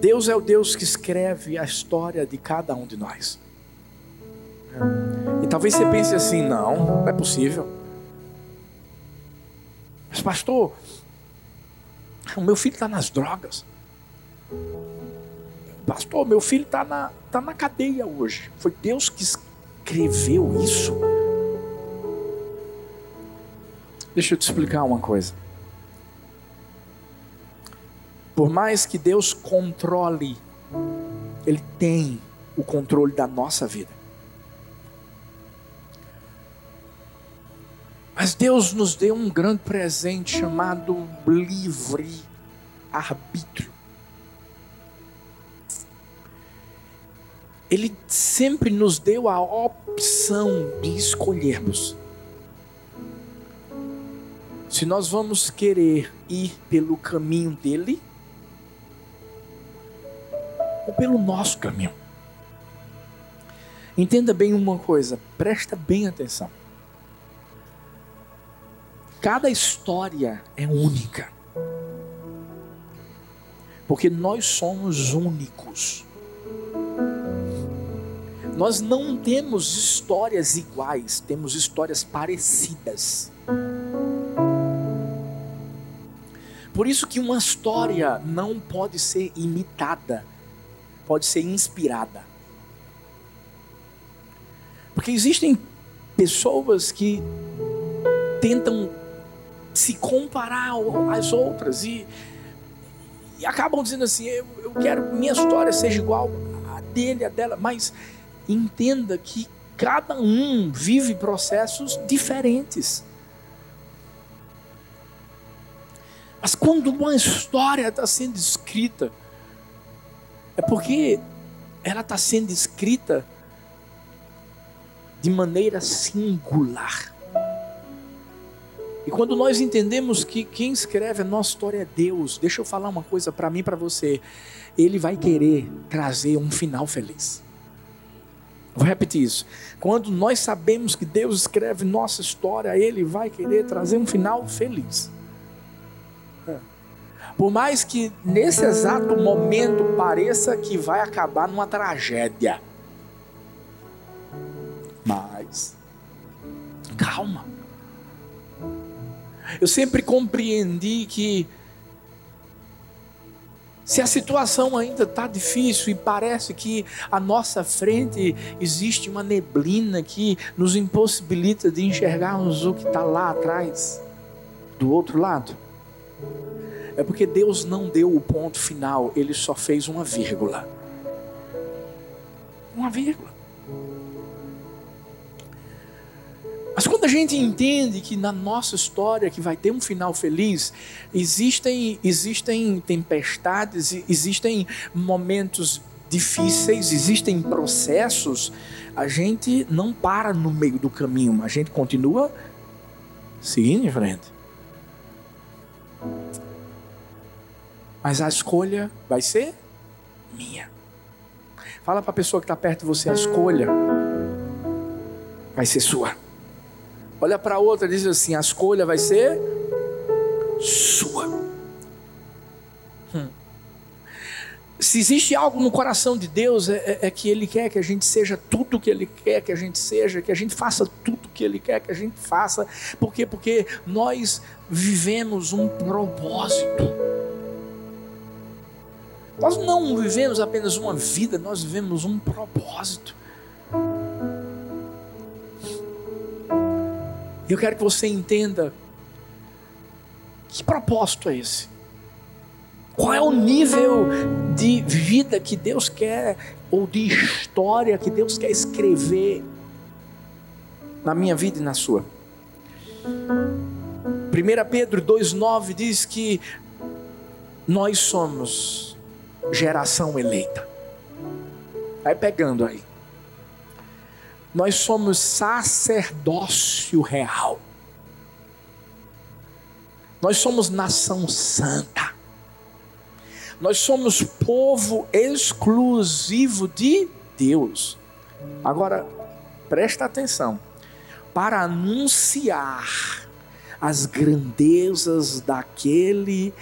Deus é o Deus que escreve a história de cada um de nós. E talvez você pense assim: não, não é possível. Mas, pastor, o meu filho está nas drogas. Pastor, meu filho está na, tá na cadeia hoje. Foi Deus que escreveu isso. Deixa eu te explicar uma coisa. Por mais que Deus controle, Ele tem o controle da nossa vida. Mas Deus nos deu um grande presente chamado livre arbítrio. Ele sempre nos deu a opção de escolhermos. Se nós vamos querer ir pelo caminho dele ou pelo nosso caminho. Entenda bem uma coisa, presta bem atenção. Cada história é única. Porque nós somos únicos. Nós não temos histórias iguais, temos histórias parecidas. Por isso que uma história não pode ser imitada, pode ser inspirada. Porque existem pessoas que tentam se comparar às outras e, e acabam dizendo assim: eu, eu quero minha história seja igual a dele, a dela, mas entenda que cada um vive processos diferentes. Mas quando uma história está sendo escrita, é porque ela está sendo escrita de maneira singular. E quando nós entendemos que quem escreve a nossa história é Deus, deixa eu falar uma coisa para mim e para você. Ele vai querer trazer um final feliz. Vou repetir isso. Quando nós sabemos que Deus escreve nossa história, Ele vai querer trazer um final feliz. Por mais que nesse exato momento pareça que vai acabar numa tragédia. Mas, calma. Eu sempre compreendi que se a situação ainda está difícil e parece que à nossa frente existe uma neblina que nos impossibilita de enxergarmos o que está lá atrás, do outro lado, é porque Deus não deu o ponto final, Ele só fez uma vírgula. Uma vírgula. Mas quando a gente entende que na nossa história que vai ter um final feliz, existem existem tempestades, existem momentos difíceis, existem processos, a gente não para no meio do caminho, a gente continua seguindo em frente. Mas a escolha vai ser minha. Fala para a pessoa que está perto de você, a escolha vai ser sua. Olha para outra e diz assim: a escolha vai ser sua. Hum. Se existe algo no coração de Deus, é, é, é, que Ele quer que a gente seja tudo que Ele quer que a gente seja, que a gente faça tudo que Ele quer que a gente faça. Por quê? Porque nós vivemos um propósito. Nós não vivemos apenas uma vida, nós vivemos um propósito. Eu quero que você entenda que propósito é esse? Qual é o nível de vida que Deus quer, ou de história que Deus quer escrever na minha vida e na sua? 1 Pedro 2,9 diz que nós somos geração eleita. Vai pegando aí nós somos sacerdócio real. Nós somos nação santa. Nós somos povo exclusivo de Deus. Agora, presta atenção. Para anunciar as grandezas daquele que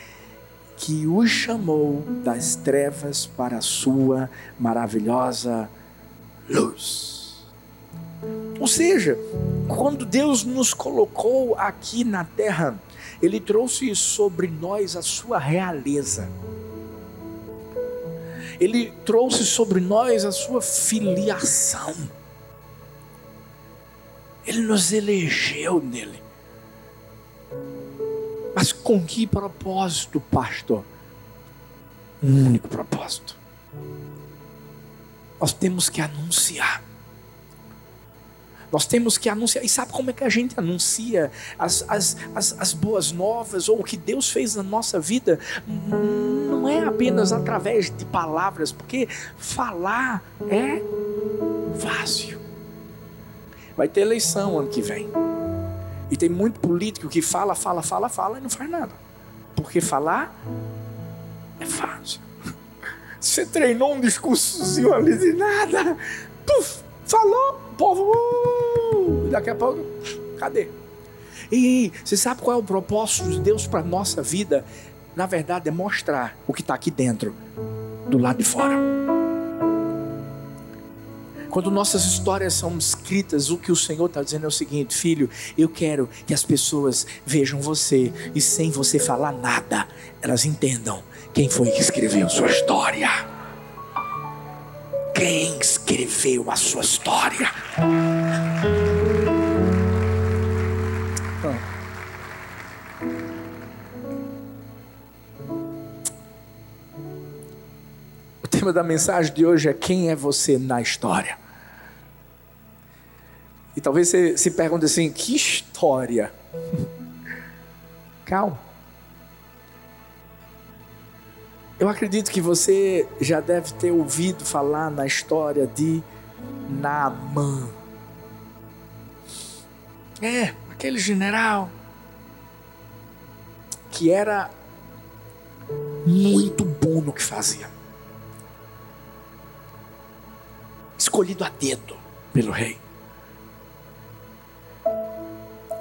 o chamou das trevas para a sua maravilhosa luz. Ou seja, quando Deus nos colocou aqui na terra, Ele trouxe sobre nós a sua realeza. Ele trouxe sobre nós a sua filiação. Ele nos elegeu nele. Mas com que propósito, pastor? Um único propósito. Nós temos que anunciar. Nós temos que anunciar. E sabe como é que a gente anuncia as, as, as, as, boas novas ou o que Deus fez na nossa vida? Não é apenas através de palavras, porque falar é fácil. Vai ter eleição ano que vem. E tem muito político que fala, fala, fala, fala e não faz nada. Porque falar é fácil. Você treinou um discursozinho ali de nada. Puf, falou, povo. Uh, daqui a pouco, cadê? E você sabe qual é o propósito de Deus para nossa vida? Na verdade, é mostrar o que está aqui dentro, do lado de fora. Quando nossas histórias são escritas, o que o Senhor está dizendo é o seguinte: filho, eu quero que as pessoas vejam você e sem você falar nada, elas entendam quem foi que escreveu sua história. Quem escreveu a sua história? Tema da mensagem de hoje é quem é você na história. E talvez você se pergunte assim: que história? Calma. Eu acredito que você já deve ter ouvido falar na história de Naamã. É, aquele general que era muito bom no que fazia. Escolhido a dedo pelo rei.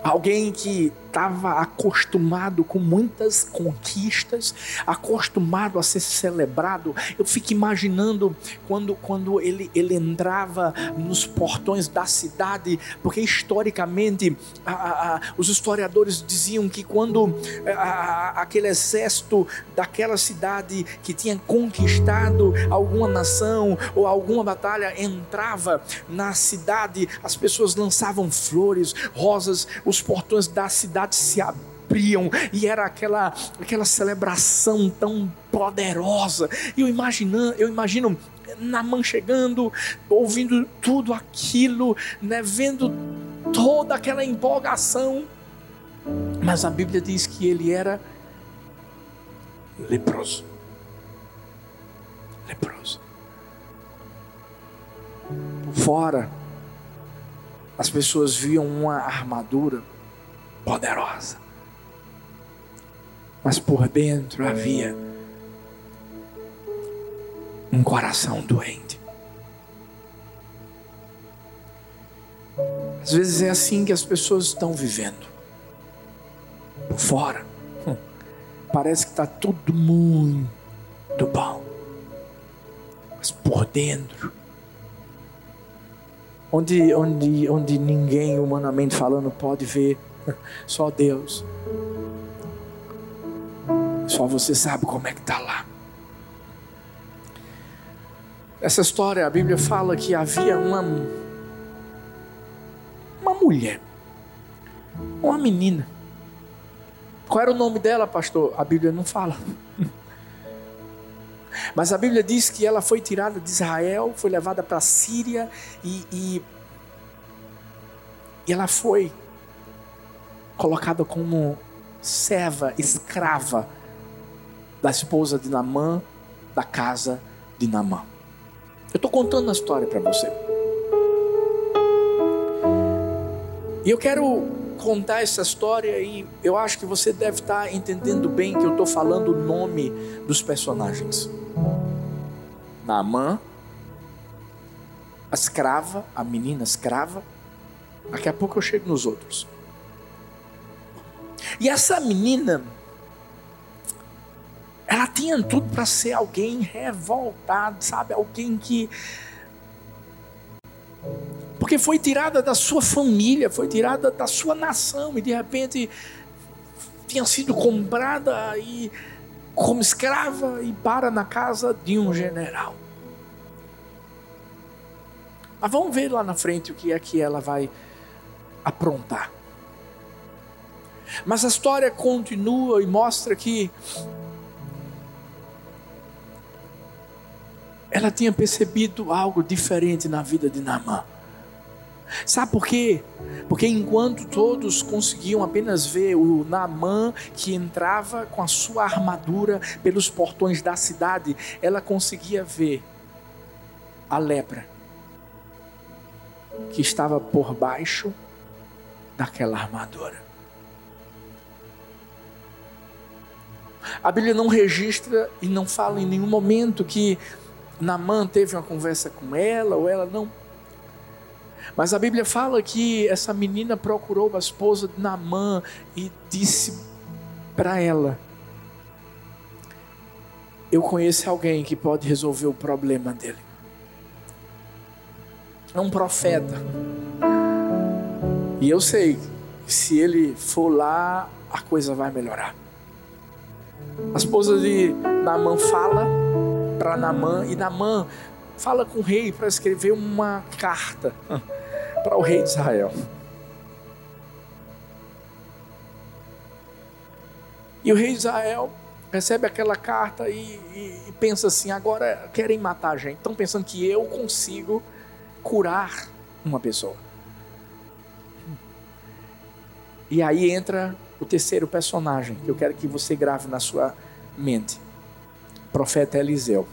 Alguém que estava acostumado com muitas conquistas, acostumado a ser celebrado. Eu fico imaginando quando, quando ele, ele entrava nos portões da cidade, porque historicamente a, a, os historiadores diziam que quando a, aquele exército daquela cidade que tinha conquistado alguma nação ou alguma batalha entrava na cidade, as pessoas lançavam flores, rosas, os portões da cidade se abriam e era aquela, aquela celebração tão poderosa. E eu imagino, eu imagino Naman chegando, ouvindo tudo aquilo, né, vendo toda aquela empolgação. Mas a Bíblia diz que ele era leproso. Leproso. Fora, as pessoas viam uma armadura poderosa. Mas por dentro havia um coração doente. Às vezes é assim que as pessoas estão vivendo. Por fora, hum, parece que está tudo muito bom. Mas por dentro, onde, onde, onde ninguém, humanamente falando, pode ver Só Deus. Só você sabe como é que está lá. Essa história, a Bíblia fala que havia uma, uma mulher, uma menina. Qual era o nome dela, pastor? A Bíblia não fala. Mas a Bíblia diz que ela foi tirada de Israel, foi levada para a Síria e, e, e ela foi colocada como serva, escrava da esposa de Namã, da casa de Namã. Eu estou contando a história para você. E eu quero contar essa história e eu acho que você deve estar entendendo bem que eu estou falando o nome dos personagens. Naamã, a escrava, a menina escrava. Daqui a pouco eu chego nos outros. E essa menina, Ela tinha tudo para ser alguém revoltado, sabe? Alguém que. Porque foi tirada da sua família, foi tirada da sua nação e de repente tinha sido comprada e como escrava e para na casa de um general. Mas vamos ver lá na frente o que é que ela vai aprontar. Mas a história continua e mostra que ela tinha percebido algo diferente na vida de Naamã. Sabe por quê? Porque enquanto todos conseguiam apenas ver o Naamã que entrava com a sua armadura pelos portões da cidade, ela conseguia ver a lepra que estava por baixo daquela armadura. A Bíblia não registra e não fala em nenhum momento que Naamã teve uma conversa com ela ou ela não. Mas a Bíblia fala que essa menina procurou a esposa de Naamã e disse para ela: Eu conheço alguém que pode resolver o problema dele. É um profeta. E eu sei se ele for lá, a coisa vai melhorar. A esposa de Namã fala para Namã e Namã fala com o rei para escrever uma carta para o rei de Israel. E o rei de Israel recebe aquela carta e, e, e, pensa assim: agora querem matar a gente. Estão pensando que eu consigo curar uma pessoa. E aí entra o terceiro personagem que eu quero que você grave na sua mente: profeta Eliseu.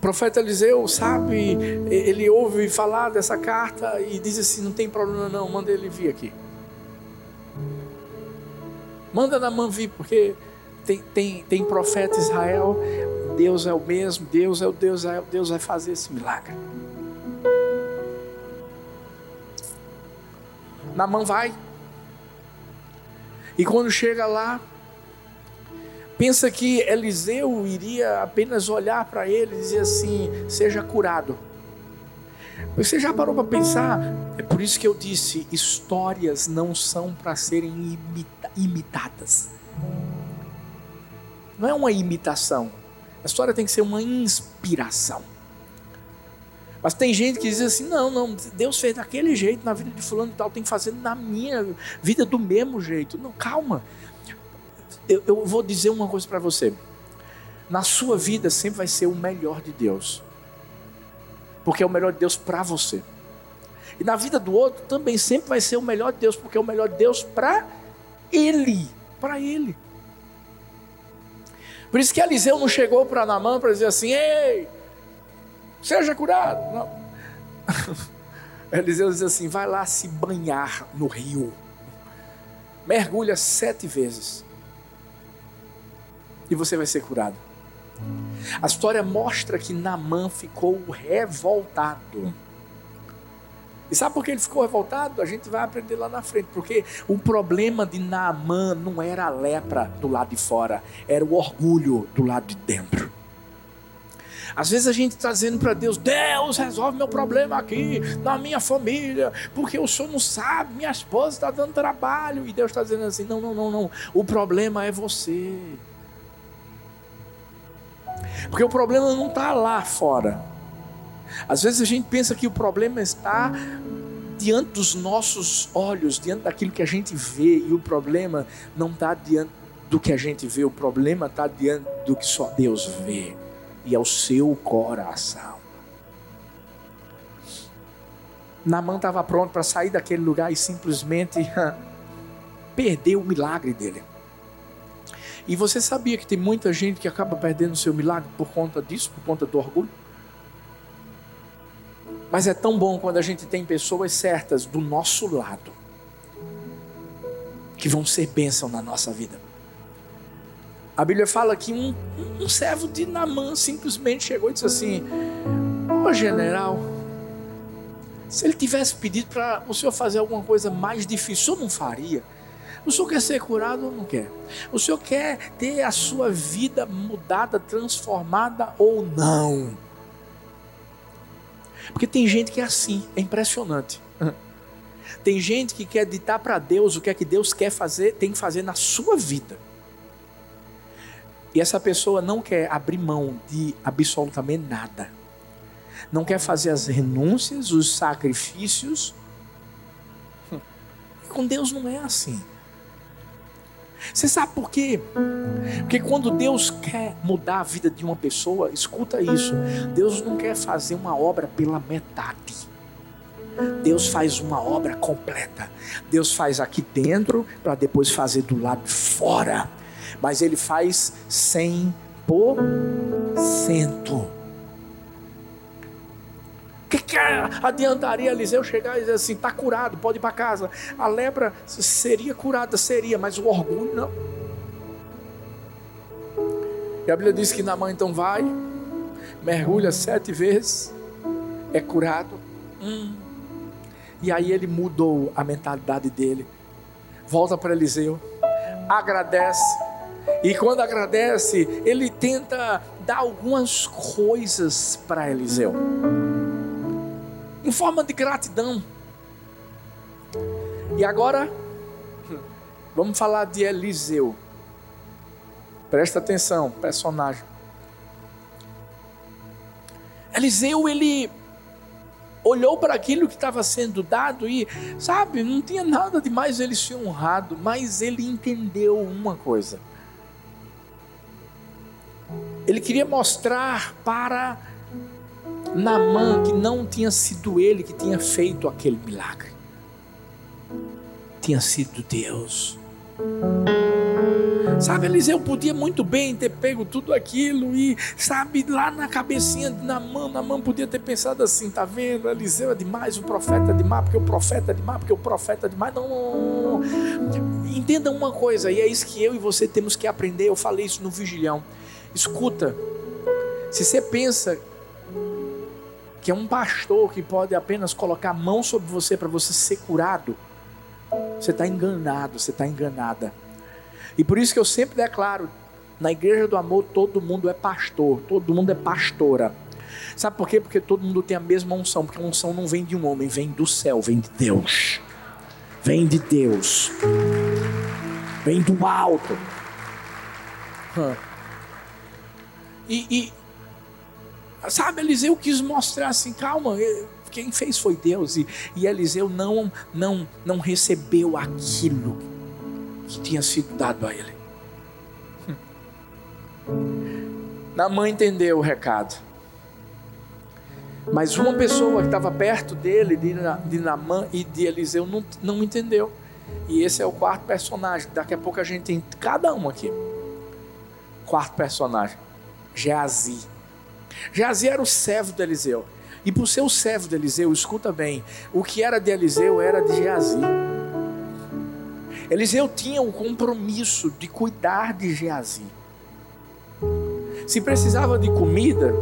Profeta Eliseu sabe, ele ouve falar dessa carta e diz assim: não tem problema, não, manda ele vir aqui. Manda na mão vir, porque tem, tem, tem profeta Israel, Deus é o mesmo, Deus é o Deus, Deus vai fazer esse milagre. Namã vai. E quando chega lá, pensa que Eliseu iria apenas olhar para ele e dizer assim: seja curado. Você já parou para pensar? É por isso que eu disse: histórias não são para serem imita imitadas. Não é uma imitação. A história tem que ser uma inspiração. Mas tem gente que diz assim: não, não, Deus fez daquele jeito na vida de fulano e tal, tem que fazer na minha vida do mesmo jeito. Não, calma. Eu, eu vou dizer uma coisa para você. Na sua vida sempre vai ser o melhor de Deus. Porque é o melhor de Deus para você. E na vida do outro também sempre vai ser o melhor de Deus, porque é o melhor de Deus para ele. Para ele. Por isso que Eliseu não chegou para Namã para dizer assim: ei seja curado. Não. Eliseu diz assim: vai lá se banhar no rio, mergulha sete vezes e você vai ser curado. A história mostra que Namã ficou revoltado. E sabe por que ele ficou revoltado? A gente vai aprender lá na frente. Porque o problema de Naamã não era a lepra do lado de fora, era o orgulho do lado de dentro. Às vezes a gente está dizendo para Deus: Deus, resolve meu problema aqui, na minha família, porque o senhor não sabe, minha esposa está dando trabalho. E Deus está dizendo assim: não, não, não, não. O problema é você. Porque o problema não está lá fora. Às vezes a gente pensa que o problema está diante dos nossos olhos, diante daquilo que a gente vê, e o problema não está diante do que a gente vê, o problema está diante do que só Deus vê e ao seu coração. Namã estava pronto para sair daquele lugar e simplesmente perder o milagre dele. E você sabia que tem muita gente que acaba perdendo o seu milagre por conta disso, por conta do orgulho? Mas é tão bom quando a gente tem pessoas certas do nosso lado que vão ser bênção na nossa vida. A Bíblia fala que um, um servo de Namã simplesmente chegou e disse assim: Ô general, se ele tivesse pedido para o senhor fazer alguma coisa mais difícil, o senhor não faria. O senhor quer ser curado ou não quer? O senhor quer ter a sua vida mudada, transformada ou não? Porque tem gente que é assim, é impressionante. Tem gente que quer ditar para Deus o que é que Deus quer fazer, tem que fazer na sua vida. E essa pessoa não quer abrir mão de absolutamente nada. Não quer fazer as renúncias, os sacrifícios. E com Deus não é assim. Você sabe por quê? Porque quando Deus quer mudar a vida de uma pessoa, escuta isso. Deus não quer fazer uma obra pela metade. Deus faz uma obra completa. Deus faz aqui dentro para depois fazer do lado de fora. Mas ele faz 100%. que, que adiantaria Eliseu chegar e dizer assim: está curado, pode ir para casa? A lepra seria curada, seria, mas o orgulho não. E a Bíblia diz que na mão então vai, mergulha sete vezes, é curado. Hum. E aí ele mudou a mentalidade dele. Volta para Eliseu, agradece. E quando agradece, ele tenta dar algumas coisas para Eliseu em forma de gratidão. E agora, vamos falar de Eliseu. Presta atenção, personagem. Eliseu, ele olhou para aquilo que estava sendo dado e, sabe, não tinha nada de mais ele ser honrado, mas ele entendeu uma coisa. Ele queria mostrar para Naamã que não tinha sido ele que tinha feito aquele milagre. Tinha sido Deus. Sabe, Eliseu podia muito bem ter pego tudo aquilo e, sabe, lá na cabecinha de Namã, Namã podia ter pensado assim, tá vendo? Eliseu é demais, o profeta é demais, porque o profeta é demais, porque o profeta é demais. Não, não, não. Entenda uma coisa, e é isso que eu e você temos que aprender. Eu falei isso no vigilhão. Escuta, se você pensa que é um pastor que pode apenas colocar a mão sobre você para você ser curado, você está enganado, você está enganada. E por isso que eu sempre declaro: na igreja do amor, todo mundo é pastor, todo mundo é pastora. Sabe por quê? Porque todo mundo tem a mesma unção, porque a unção não vem de um homem, vem do céu, vem de Deus. Vem de Deus. Vem do alto. E, e, Sabe, Eliseu quis mostrar assim, calma, quem fez foi Deus. E, e Eliseu não, não, não recebeu aquilo que tinha sido dado a ele. Na mãe entendeu o recado. Mas uma pessoa que estava perto dele, de, de Namã e de Eliseu, não, não entendeu. E esse é o quarto personagem. Daqui a pouco a gente tem cada um aqui. Quarto personagem. Geazi. Geazi era o servo de Eliseu. E por ser o servo de Eliseu, escuta bem, o que era de Eliseu era de Geazi. Eliseu tinha o compromisso de cuidar de Geazi. Se precisava de comida,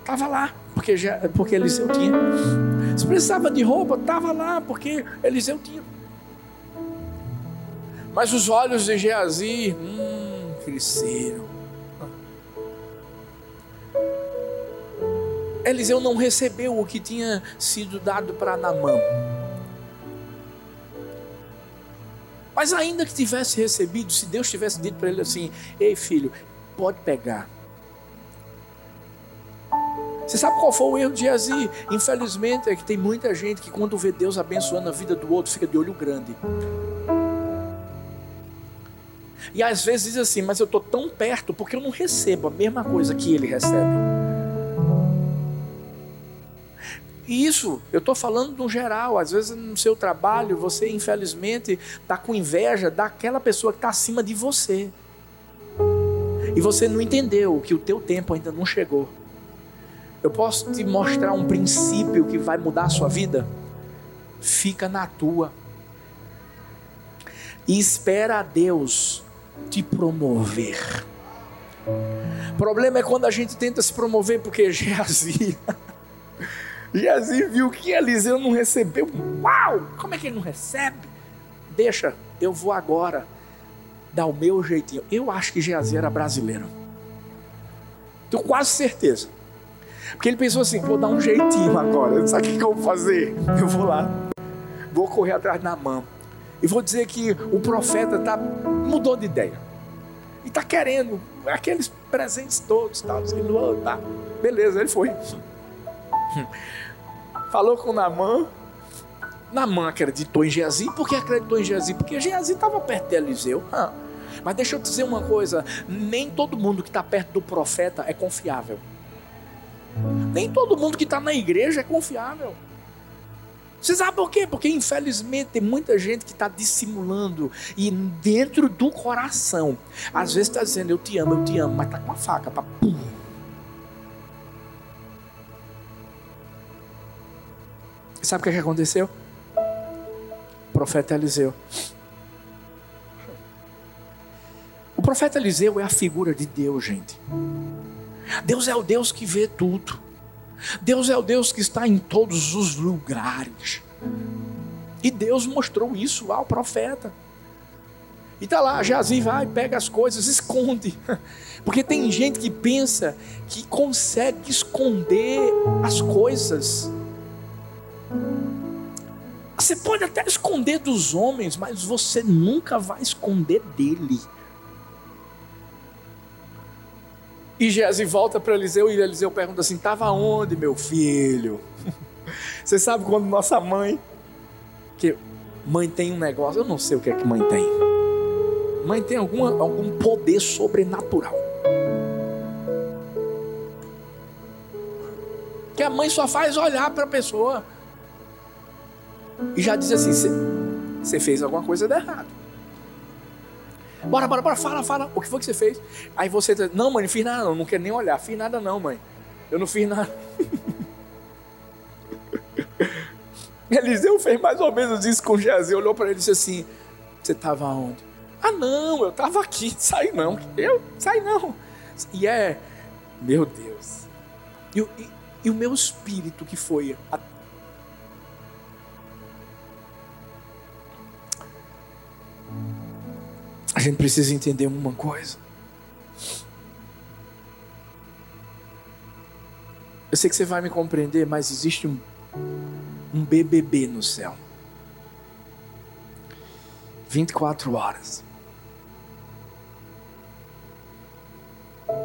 estava lá, porque, porque Eliseu tinha. Se precisava de roupa, estava lá, porque Eliseu tinha. Mas os olhos de Geazi, hum, cresceram. Eliseu não recebeu o que tinha sido dado para Namã. Mas ainda que tivesse recebido, se Deus tivesse dito para ele assim: Ei filho, pode pegar. Você sabe qual foi o erro de Azi? Infelizmente é que tem muita gente que quando vê Deus abençoando a vida do outro, fica de olho grande. E às vezes diz assim, mas eu estou tão perto porque eu não recebo a mesma coisa que ele recebe. E isso, eu estou falando no geral. Às vezes no seu trabalho, você infelizmente está com inveja daquela pessoa que está acima de você. E você não entendeu que o teu tempo ainda não chegou. Eu posso te mostrar um princípio que vai mudar a sua vida? Fica na tua. E espera a Deus te promover. O problema é quando a gente tenta se promover porque Geazi Geazi viu que Eliseu não recebeu. Uau! Como é que ele não recebe? deixa, eu vou agora dar o meu jeitinho. Eu acho que Geazi era brasileiro. Tenho quase certeza. Porque ele pensou assim: vou dar um jeitinho agora. Sabe o que eu vou fazer? Eu vou lá, vou correr atrás da mão. E vou dizer que o profeta tá, mudou de ideia. E está querendo aqueles presentes todos. Tá, dizendo, oh, tá. Beleza, ele foi. Falou com Namã. Namã acreditou em Geazi. Por que acreditou em Geazi? Porque Geazi estava perto de Eliseu. Ah. Mas deixa eu te dizer uma coisa: nem todo mundo que está perto do profeta é confiável. Nem todo mundo que está na igreja é confiável. Você sabe por quê? Porque infelizmente tem muita gente que está dissimulando e dentro do coração, às vezes está dizendo eu te amo, eu te amo, mas está com a faca para pum. Sabe o que, é que aconteceu? O profeta Eliseu. O profeta Eliseu é a figura de Deus, gente. Deus é o Deus que vê tudo. Deus é o Deus que está em todos os lugares. E Deus mostrou isso ao profeta. E tá lá, Jazi vai, pega as coisas, esconde. Porque tem gente que pensa que consegue esconder as coisas. Você pode até esconder dos homens, mas você nunca vai esconder dele. E Geazi volta para Eliseu e Eliseu pergunta assim: Estava onde, meu filho? Você sabe quando nossa mãe, que mãe tem um negócio, eu não sei o que é que mãe tem. Mãe tem alguma, algum poder sobrenatural. Que a mãe só faz olhar para a pessoa e já diz assim: você fez alguma coisa de errado. Bora, bora, bora, fala, fala. O que foi que você fez? Aí você diz, não, mãe, não fiz nada não, não quero nem olhar. Fiz nada não, mãe. Eu não fiz nada. Eliseu fez mais ou menos isso com Geazi. Olhou para ele e disse assim: Você estava onde? Ah, não, eu estava aqui. Sai não. Eu? Sai não. E é, meu Deus. E, e, e o meu espírito que foi a, A gente precisa entender uma coisa. Eu sei que você vai me compreender, mas existe um, um BBB no céu. 24 horas.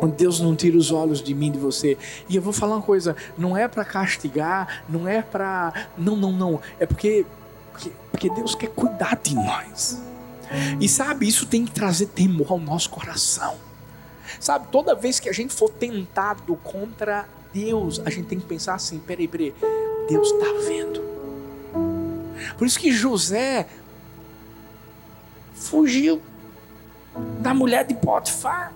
Onde Deus não tira os olhos de mim, de você. E eu vou falar uma coisa: não é para castigar, não é para. Não, não, não. É porque, porque, porque Deus quer cuidar de nós. E sabe, isso tem que trazer temor ao nosso coração. Sabe, toda vez que a gente for tentado contra Deus, a gente tem que pensar assim: peraí, peraí, Deus está vendo. Por isso que José fugiu da mulher de Potifar.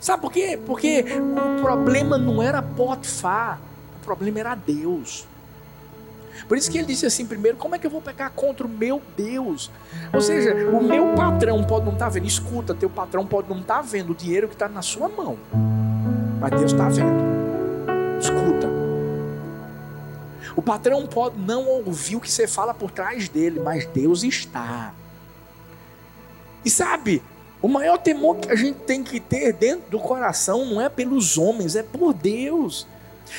Sabe por quê? Porque o problema não era Potifar, o problema era Deus. Por isso que ele disse assim: primeiro, como é que eu vou pecar contra o meu Deus? Ou seja, o meu patrão pode não estar tá vendo, escuta, teu patrão pode não estar tá vendo o dinheiro que está na sua mão, mas Deus está vendo. Escuta. O patrão pode não ouvir o que você fala por trás dele, mas Deus está. E sabe, o maior temor que a gente tem que ter dentro do coração não é pelos homens, é por Deus.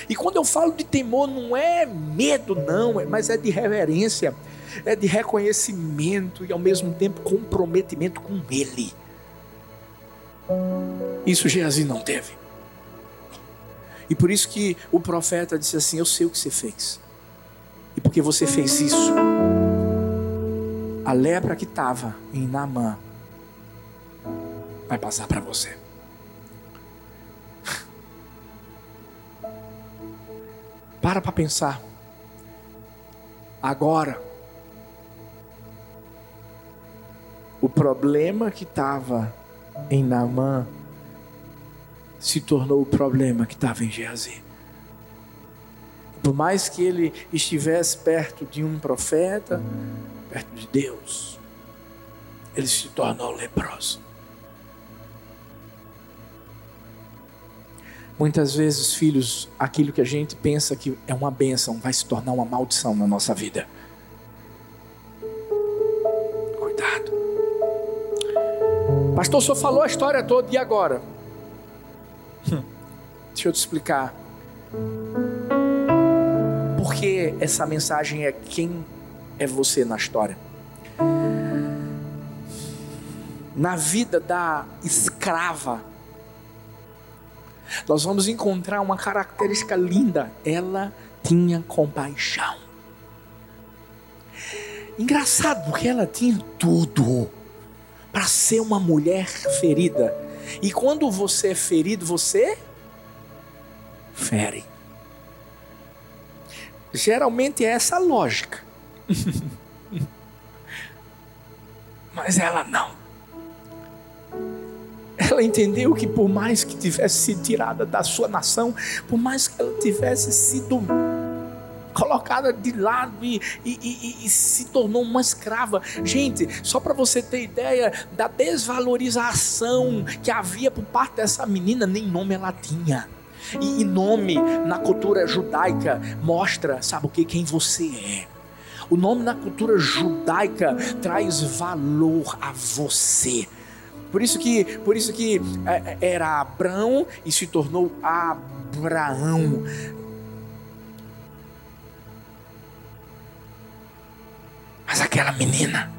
E quando eu falo de temor, não é medo, não, é, mas é de reverência, é de reconhecimento e ao mesmo tempo comprometimento com Ele. Isso Geazi não teve. E por isso que o profeta disse assim: Eu sei o que você fez. E porque você fez isso, a lepra que estava em Naamã vai passar para você. Para para pensar. Agora, o problema que estava em Naamã se tornou o problema que estava em Geazi. Por mais que ele estivesse perto de um profeta, perto de Deus, ele se tornou leproso. Muitas vezes, filhos, aquilo que a gente pensa que é uma bênção vai se tornar uma maldição na nossa vida. Cuidado. Pastor, só falou a história toda e agora? Deixa eu te explicar. Porque essa mensagem é quem é você na história. Na vida da escrava nós vamos encontrar uma característica linda. Ela tinha compaixão. Engraçado, porque ela tinha tudo para ser uma mulher ferida. E quando você é ferido, você fere. Geralmente é essa a lógica. Mas ela não. Ela entendeu que por mais que tivesse sido tirada da sua nação, por mais que ela tivesse sido colocada de lado e, e, e, e, se tornou uma escrava. Gente, só para você ter ideia da desvalorização que havia por parte dessa menina, nem nome ela tinha. E, nome na cultura judaica mostra, sabe o que? Quem você é. O nome na cultura judaica traz valor a você. Por isso que, por isso que é, é, era Abraão e se tornou Abraão. Mas aquela menina,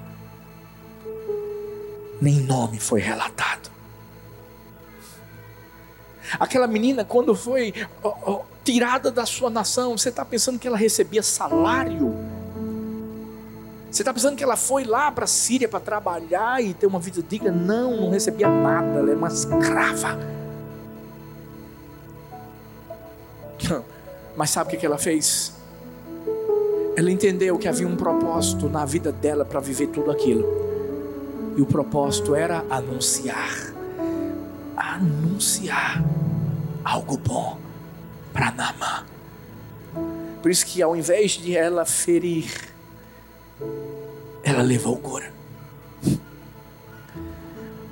nem nome foi relatado. Aquela menina, quando foi oh, oh, tirada da sua nação, você está pensando que ela recebia salário? Você está pensando que ela foi lá para a Síria para trabalhar e ter uma vida digna? Não, não recebia nada, ela é uma escrava. Mas sabe o que ela fez? Ela entendeu que havia um propósito na vida dela para viver tudo aquilo. E o propósito era anunciar anunciar algo bom para Naamã. Por isso que ao invés de ela ferir, ela levou cura.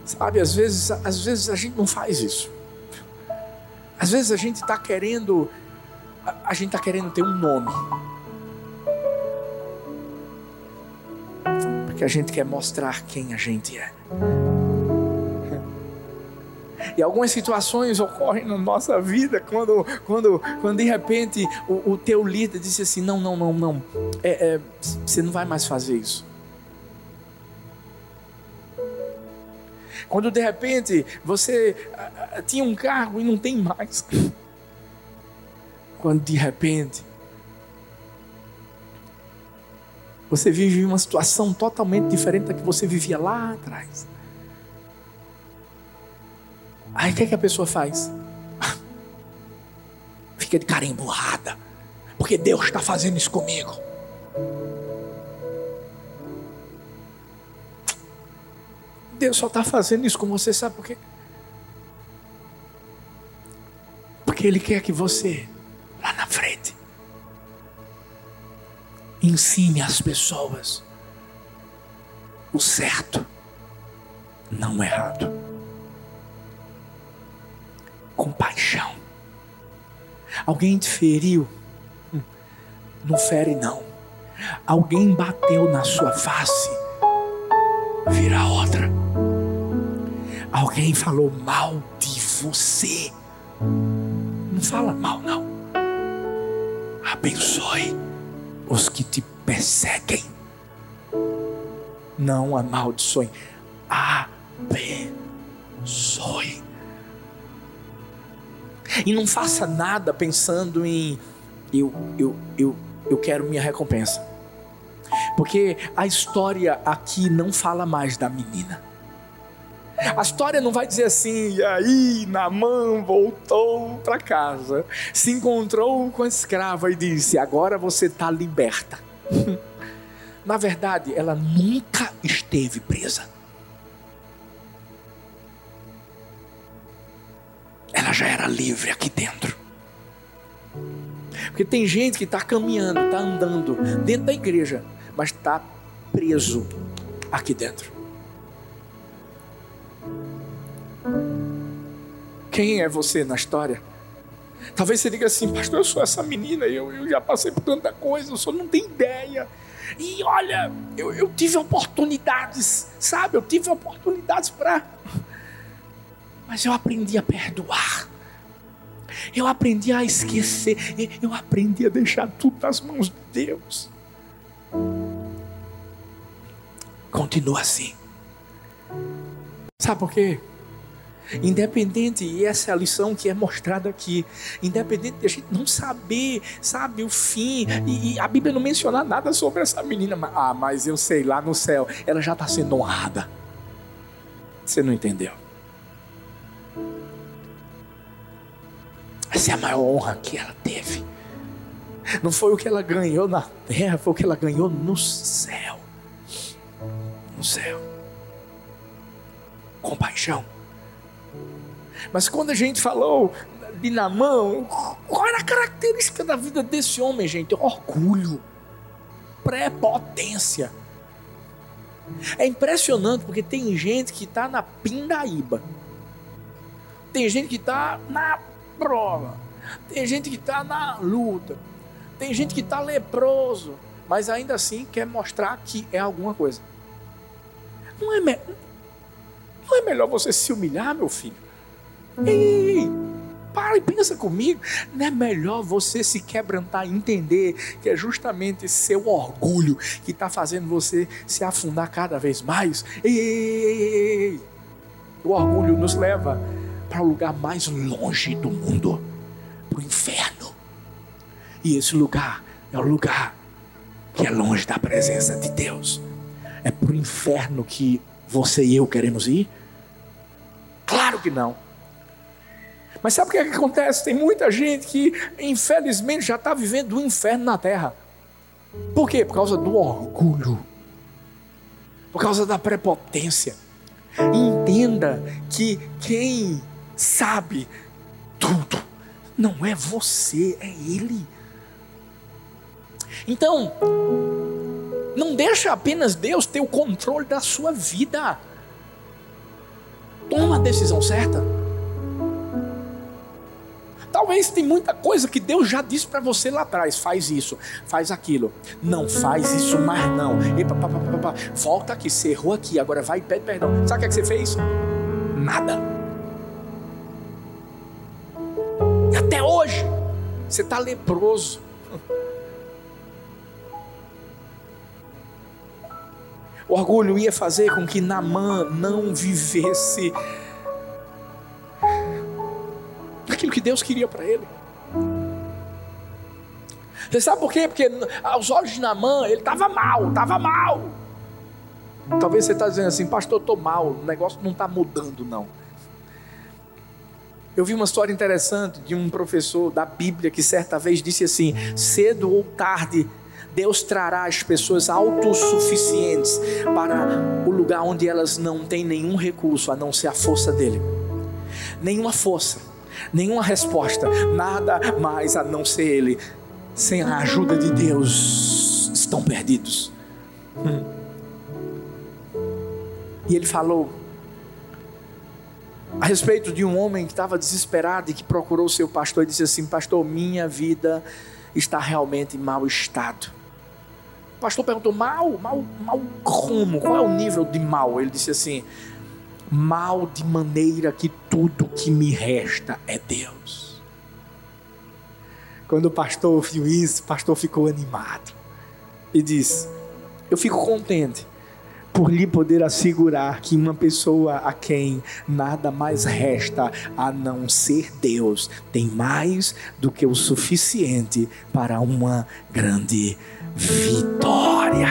Sabe, às vezes, às vezes a gente não faz isso. Às vezes a gente está querendo, a, a gente está querendo ter um nome. Porque a gente quer mostrar quem a gente é. E algumas situações ocorrem na nossa vida quando, quando, quando de repente o, o teu líder disse assim: não, não, não, não, é, é, você não vai mais fazer isso. Quando de repente você uh, tinha um cargo e não tem mais. Quando de repente você vive uma situação totalmente diferente da que você vivia lá atrás. Aí o que, é que a pessoa faz? Fica de cara emburrada. Porque Deus está fazendo isso comigo. Deus só está fazendo isso com você, sabe por quê? Porque Ele quer que você, lá na frente, ensine as pessoas o certo, não o errado compaixão. Alguém te feriu? Hum, não fere, não. Alguém bateu na sua face? Vira outra. Alguém falou mal de você? Não fala mal, não. Abençoe os que te perseguem. Não amaldiçoe. Abençoe. E não faça nada pensando em eu, eu, eu, eu quero minha recompensa. Porque a história aqui não fala mais da menina. A história não vai dizer assim, e aí Namã voltou para casa, se encontrou com a escrava e disse: Agora você está liberta. Na verdade, ela nunca esteve presa. Ela já era livre aqui dentro. Porque tem gente que está caminhando, está andando dentro da igreja, mas está preso aqui dentro. Quem é você na história? Talvez você diga assim, pastor, eu sou essa menina, eu, eu já passei por tanta coisa, eu só não tenho ideia. E olha, eu, eu tive oportunidades, sabe? Eu tive oportunidades para Mas eu aprendi a perdoar. Eu aprendi a esquecer. Eu aprendi a deixar tudo nas mãos de Deus. Continua assim. Sabe por quê? Independente, e essa é a lição que é mostrada aqui, independente de a gente não saber, sabe, o fim, e, e a Bíblia não mencionar nada sobre essa menina, ah, mas eu sei, lá no céu, ela já está sendo honrada. Você não entendeu? Essa é a maior honra que ela teve. Não foi o que ela ganhou na terra, foi o que ela ganhou no céu. No céu. Compaixão. Mas quando a gente falou de Namão, qual era a característica da vida desse homem, gente? Orgulho, prepotência. É impressionante porque tem gente que está na pindaíba, tem gente que está na prova, tem gente que está na luta, tem gente que está leproso, mas ainda assim quer mostrar que é alguma coisa. Não é, me... não é melhor você se humilhar, meu filho? Ei, para e pensa comigo. Não é melhor você se quebrantar e entender que é justamente seu orgulho que está fazendo você se afundar cada vez mais? Ei, ei, ei, ei. O orgulho nos leva para o lugar mais longe do mundo para o inferno. E esse lugar é o lugar que é longe da presença de Deus. É para o inferno que você e eu queremos ir? Claro que não. Mas sabe o que, é que acontece? Tem muita gente que, infelizmente, já está vivendo o um inferno na terra. Por quê? Por causa do orgulho, por causa da prepotência. Entenda que quem sabe tudo não é você, é Ele. Então, não deixa apenas Deus ter o controle da sua vida. Toma a decisão certa. Talvez tem muita coisa que Deus já disse para você lá atrás, faz isso, faz aquilo. Não faz isso mais não. Epa, Volta aqui, você errou aqui, agora vai e pede perdão. Sabe o que, é que você fez? Nada. E até hoje, você está leproso. O orgulho ia fazer com que Namã não vivesse aquilo que Deus queria para ele. Você sabe por quê? Porque aos olhos de Namã, ele estava mal, estava mal. Talvez você está dizendo assim, pastor, eu estou mal, o negócio não está mudando, não. Eu vi uma história interessante de um professor da Bíblia que certa vez disse assim: cedo ou tarde, Deus trará as pessoas autossuficientes para o lugar onde elas não têm nenhum recurso a não ser a força dele. Nenhuma força nenhuma resposta, nada mais a não ser Ele. Sem a ajuda de Deus, estão perdidos. Hum. E ele falou a respeito de um homem que estava desesperado e que procurou o seu pastor e disse assim: Pastor, minha vida está realmente em mau estado. O pastor perguntou: Mal? Mal, mal como? Qual é o nível de mal? Ele disse assim: mal de maneira que tudo que me resta é Deus. Quando o pastor viu isso, o pastor ficou animado e disse: Eu fico contente por lhe poder assegurar que uma pessoa a quem nada mais resta a não ser Deus tem mais do que o suficiente para uma grande vitória.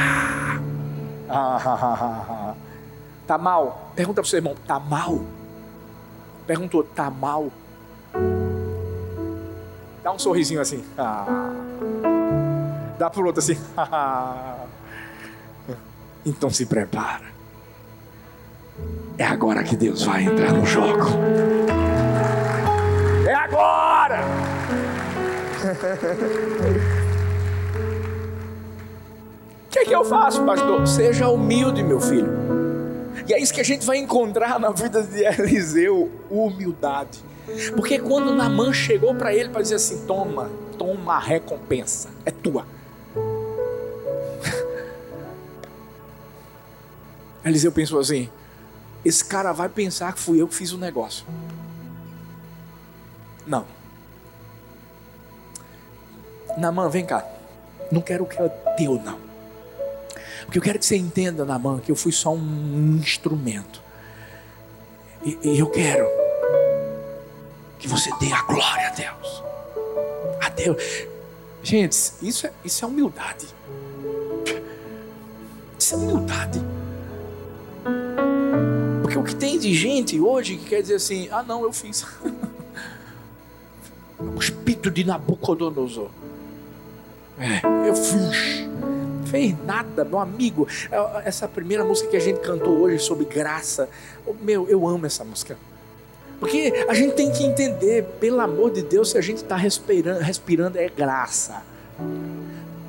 Tá mal? Pergunta para o seu irmão: tá mal? Perguntou: tá mal? Dá um sorrisinho assim. Ah. Dá para o outro assim. então se prepara. É agora que Deus vai entrar no jogo. É agora! O que, que eu faço, pastor? Seja humilde, meu filho. E é isso que a gente vai encontrar na vida de Eliseu: humildade. Porque quando Namã chegou para ele para dizer assim: toma, toma a recompensa, é tua. Eliseu pensou assim: esse cara vai pensar que fui eu que fiz o negócio. Não. Namã, vem cá. Não quero que é teu, não. Porque eu quero que você entenda, Namã, que eu fui só um instrumento. E, e eu quero que você dê a glória a Deus. A Deus. Gente, isso é, isso é humildade. Isso é humildade. Porque o que tem de gente hoje que quer dizer assim: ah, não, eu fiz. o espírito de Nabucodonosor. É, eu fiz. Fez nada, meu amigo. É, essa primeira música que a gente cantou hoje sobre graça. Meu, eu amo essa música. Porque a gente tem que entender, pelo amor de Deus, se a gente está respirando, respirando é graça.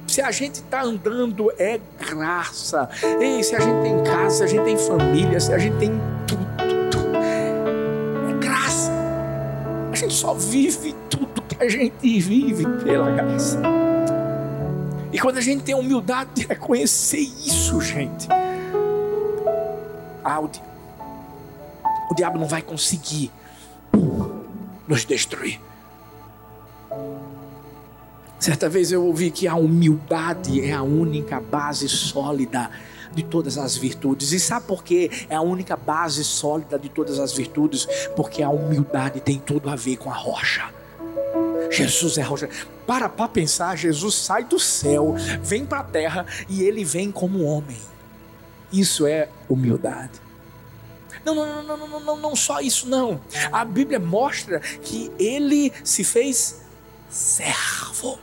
Se a gente está andando, é graça. E se a gente tem casa, se a gente tem família, se a gente tem só vive tudo que a gente vive pela graça. E quando a gente tem a humildade de reconhecer isso, gente, ah, o, di o diabo não vai conseguir nos destruir. Certa vez eu ouvi que a humildade é a única base sólida de todas as virtudes. E sabe por que é a única base sólida de todas as virtudes? Porque a humildade tem tudo a ver com a rocha. Jesus é rocha. Para para pensar, Jesus sai do céu, vem para a terra e ele vem como homem. Isso é humildade. Não, não, não, não, não, não, não só isso não. A Bíblia mostra que ele se fez servo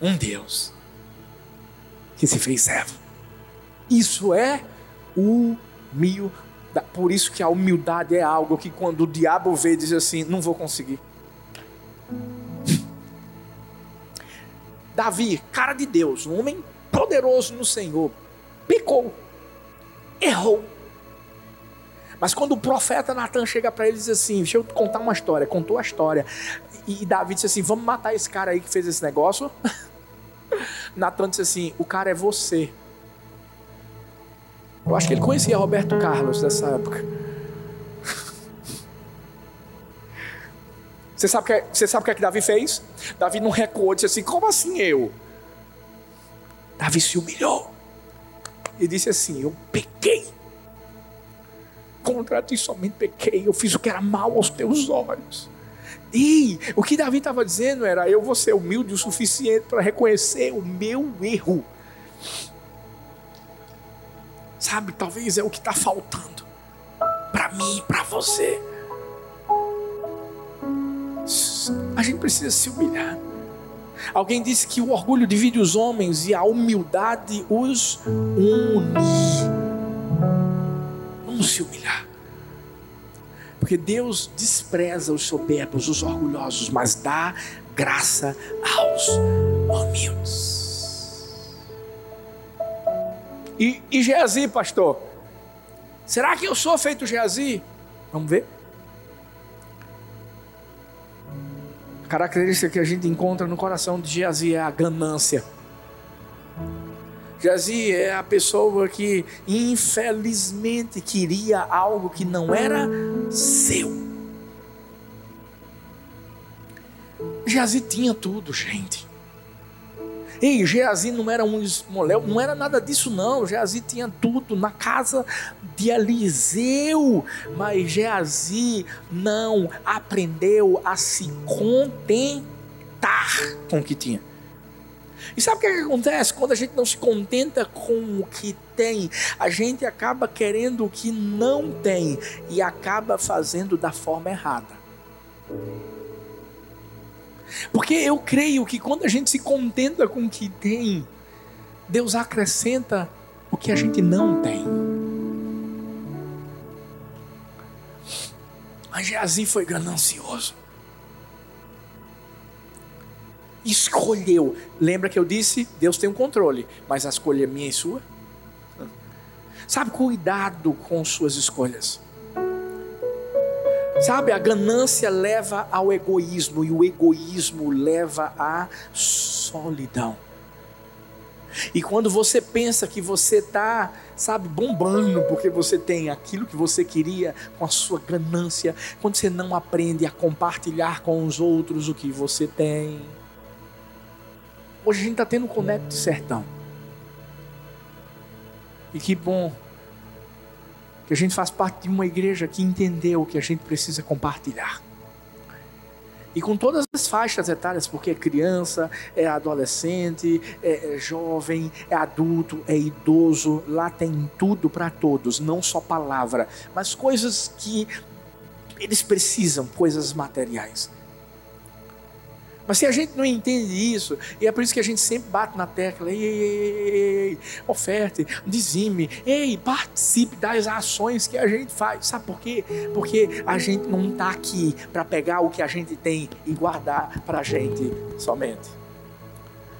um Deus que se fez servo. Isso é humildade. Por isso que a humildade é algo que quando o diabo vê, diz assim: não vou conseguir. Davi, cara de Deus, um homem poderoso no Senhor, pecou, errou. Mas quando o profeta Natan chega para ele e diz assim: Deixa eu contar uma história, contou a história. E Davi disse assim: Vamos matar esse cara aí que fez esse negócio. Natan disse assim: O cara é você. Eu acho que ele conhecia Roberto Carlos dessa época. Você sabe, que, é, você sabe o que, é que Davi fez? Davi não recuou, disse assim: Como assim eu? Davi se humilhou e disse assim: Eu pequei. Contra ti somente pequei. Eu fiz o que era mal aos teus olhos. E o que Davi estava dizendo era: eu vou ser humilde o suficiente para reconhecer o meu erro. Sabe, talvez é o que está faltando para mim e para você. A gente precisa se humilhar. Alguém disse que o orgulho divide os homens e a humildade os une. Vamos se humilhar. Porque Deus despreza os soberbos, os orgulhosos, mas dá graça aos humildes. E, e Geazi, pastor? Será que eu sou feito Geazi? Vamos ver. A característica que a gente encontra no coração de Geazi é a ganância. Geazi é a pessoa que infelizmente queria algo que não era seu. Geazi tinha tudo, gente. Ei, Geazi não era um esmoléu, não era nada disso não. Geazi tinha tudo na casa de Eliseu, mas Geazi não aprendeu a se contentar com o que tinha. E sabe o que, é que acontece? Quando a gente não se contenta com o que tem, a gente acaba querendo o que não tem e acaba fazendo da forma errada. Porque eu creio que quando a gente se contenta com o que tem, Deus acrescenta o que a gente não tem. Mas Geazi foi ganancioso escolheu. Lembra que eu disse? Deus tem um controle, mas a escolha é minha e sua. Sabe, cuidado com suas escolhas. Sabe, a ganância leva ao egoísmo e o egoísmo leva à solidão. E quando você pensa que você está, sabe, bombando porque você tem aquilo que você queria com a sua ganância, quando você não aprende a compartilhar com os outros o que você tem. Hoje a gente está tendo um Conecto Sertão. E que bom que a gente faz parte de uma igreja que entendeu que a gente precisa compartilhar. E com todas as faixas etárias, porque é criança, é adolescente, é, é jovem, é adulto, é idoso, lá tem tudo para todos, não só palavra, mas coisas que eles precisam, coisas materiais. Mas se a gente não entende isso, e é por isso que a gente sempre bate na tecla, ei, ei, ei, oferte, dizime, ei, participe das ações que a gente faz. Sabe por quê? Porque a gente não está aqui para pegar o que a gente tem e guardar para a gente somente.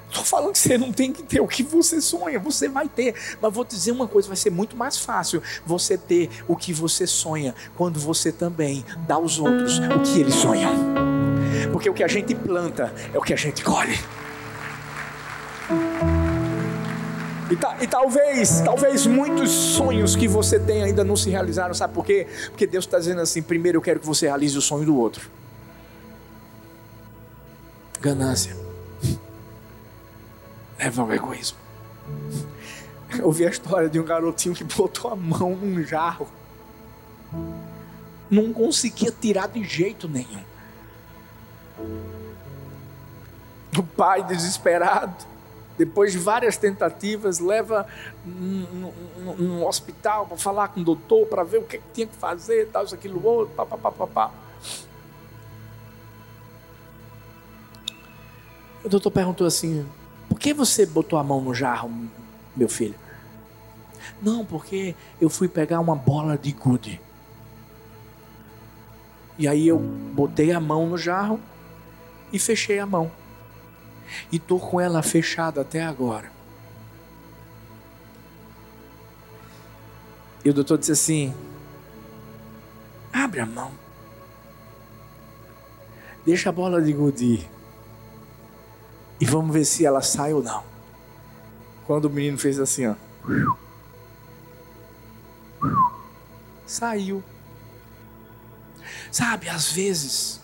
Estou falando que você não tem que ter o que você sonha, você vai ter. Mas vou te dizer uma coisa: vai ser muito mais fácil você ter o que você sonha quando você também dá aos outros o que eles sonham. Porque o que a gente planta é o que a gente colhe. E, ta, e, talvez, talvez muitos sonhos que você tem ainda não se realizaram, sabe por quê? Porque Deus está dizendo assim: primeiro eu quero que você realize o sonho do outro. Ganância leva ao egoísmo. Eu ouvi a história de um garotinho que botou a mão num jarro, não conseguia tirar de jeito nenhum. O pai, desesperado, depois de várias tentativas, leva num, hospital para falar com o doutor, para ver o que, tinha que fazer, tal, isso, aquilo, outro, pá, pá, pá, pá, pá. O doutor perguntou assim: por que você botou a mão no jarro, meu filho? Não, porque eu fui pegar uma bola de gude. E aí eu botei a mão no jarro e fechei a mão. E estou com ela fechada até agora. E o doutor disse assim: abre a mão. Deixa a bola de gude e vamos ver se ela sai ou não. Quando o menino fez assim, ó. Saiu. Sabe, às vezes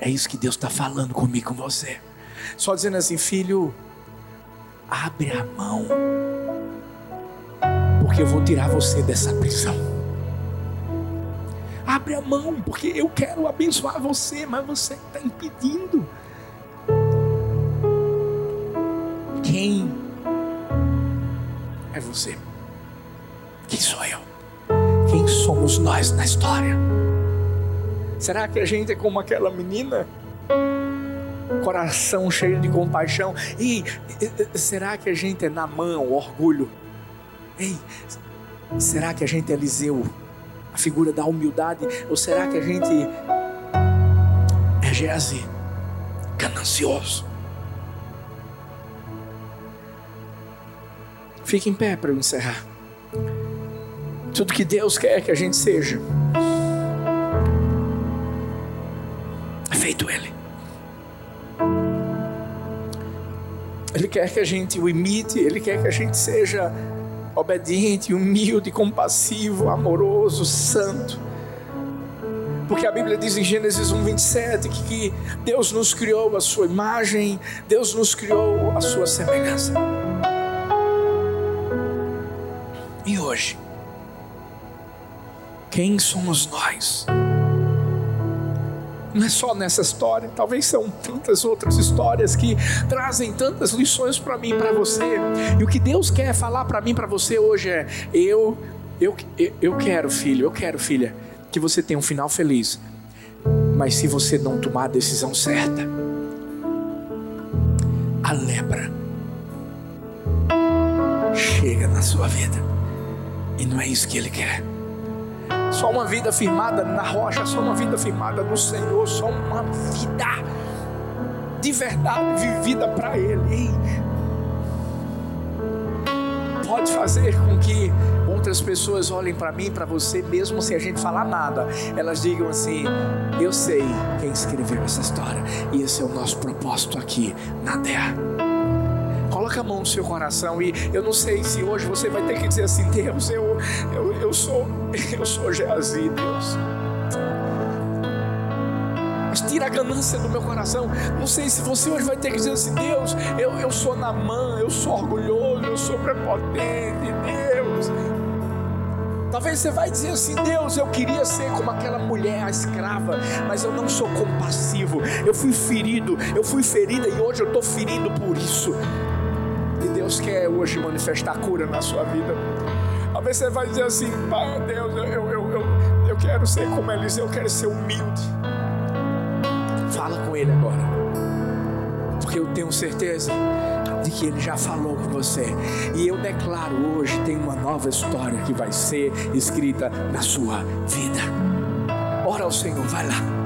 é isso que Deus está falando comigo, com você. Só dizendo assim, filho, abre a mão, porque eu vou tirar você dessa prisão. Abre a mão, porque eu quero abençoar você, mas você está impedindo. Quem é você? Quem sou eu? Quem somos nós na história? Será que a gente é como aquela menina? Coração cheio de compaixão. E será que a gente é na mão, orgulho? Ei, será que a gente é Eliseu, a figura da humildade? Ou será que a gente é Geazi, ganancioso? Fique em pé para eu encerrar. Tudo que Deus quer que a gente seja Ele. Ele quer que a gente o imite, Ele quer que a gente seja obediente, humilde, compassivo, amoroso, santo. Porque a Bíblia diz em Gênesis 1:27 que, que Deus nos criou a sua imagem, Deus nos criou a sua semelhança. E hoje, quem somos nós? Não é só nessa história, talvez são tantas outras histórias que trazem tantas lições para mim para você. E o que Deus quer falar para mim para você hoje é: eu, eu, eu quero, filho, eu quero, filha, que você tenha um final feliz. Mas se você não tomar a decisão certa, a lepra chega na sua vida. E não é isso que Ele quer. Só uma vida firmada na rocha, só uma vida firmada no Senhor, só uma vida de verdade vivida para Ele. pode fazer com que outras pessoas olhem para mim, para você, mesmo sem a gente falar nada. Elas digam assim: Eu sei quem escreveu essa história, e esse é o nosso propósito aqui na terra. Coloca a mão no seu coração e eu não sei se hoje você vai ter que dizer assim, Deus, eu, eu, eu sou, eu sou Geazi, Deus. Mas tira a ganância do meu coração. Não sei se você hoje vai ter que dizer assim, Deus, eu, eu sou Namã, eu sou orgulhoso, eu sou prepotente, Deus. Talvez você vai dizer assim: Deus, eu queria ser como aquela mulher, a escrava, mas eu não sou compassivo. Eu fui ferido, eu fui ferida e hoje eu estou ferindo por isso. Deus quer hoje manifestar cura na sua vida. Talvez você vai dizer assim: Pai, Deus, eu, eu, eu, eu quero ser como Eliseu, eu quero ser humilde. Fala com Ele agora, porque eu tenho certeza de que Ele já falou com você. E eu declaro hoje tem uma nova história que vai ser escrita na sua vida. Ora ao Senhor, vai lá.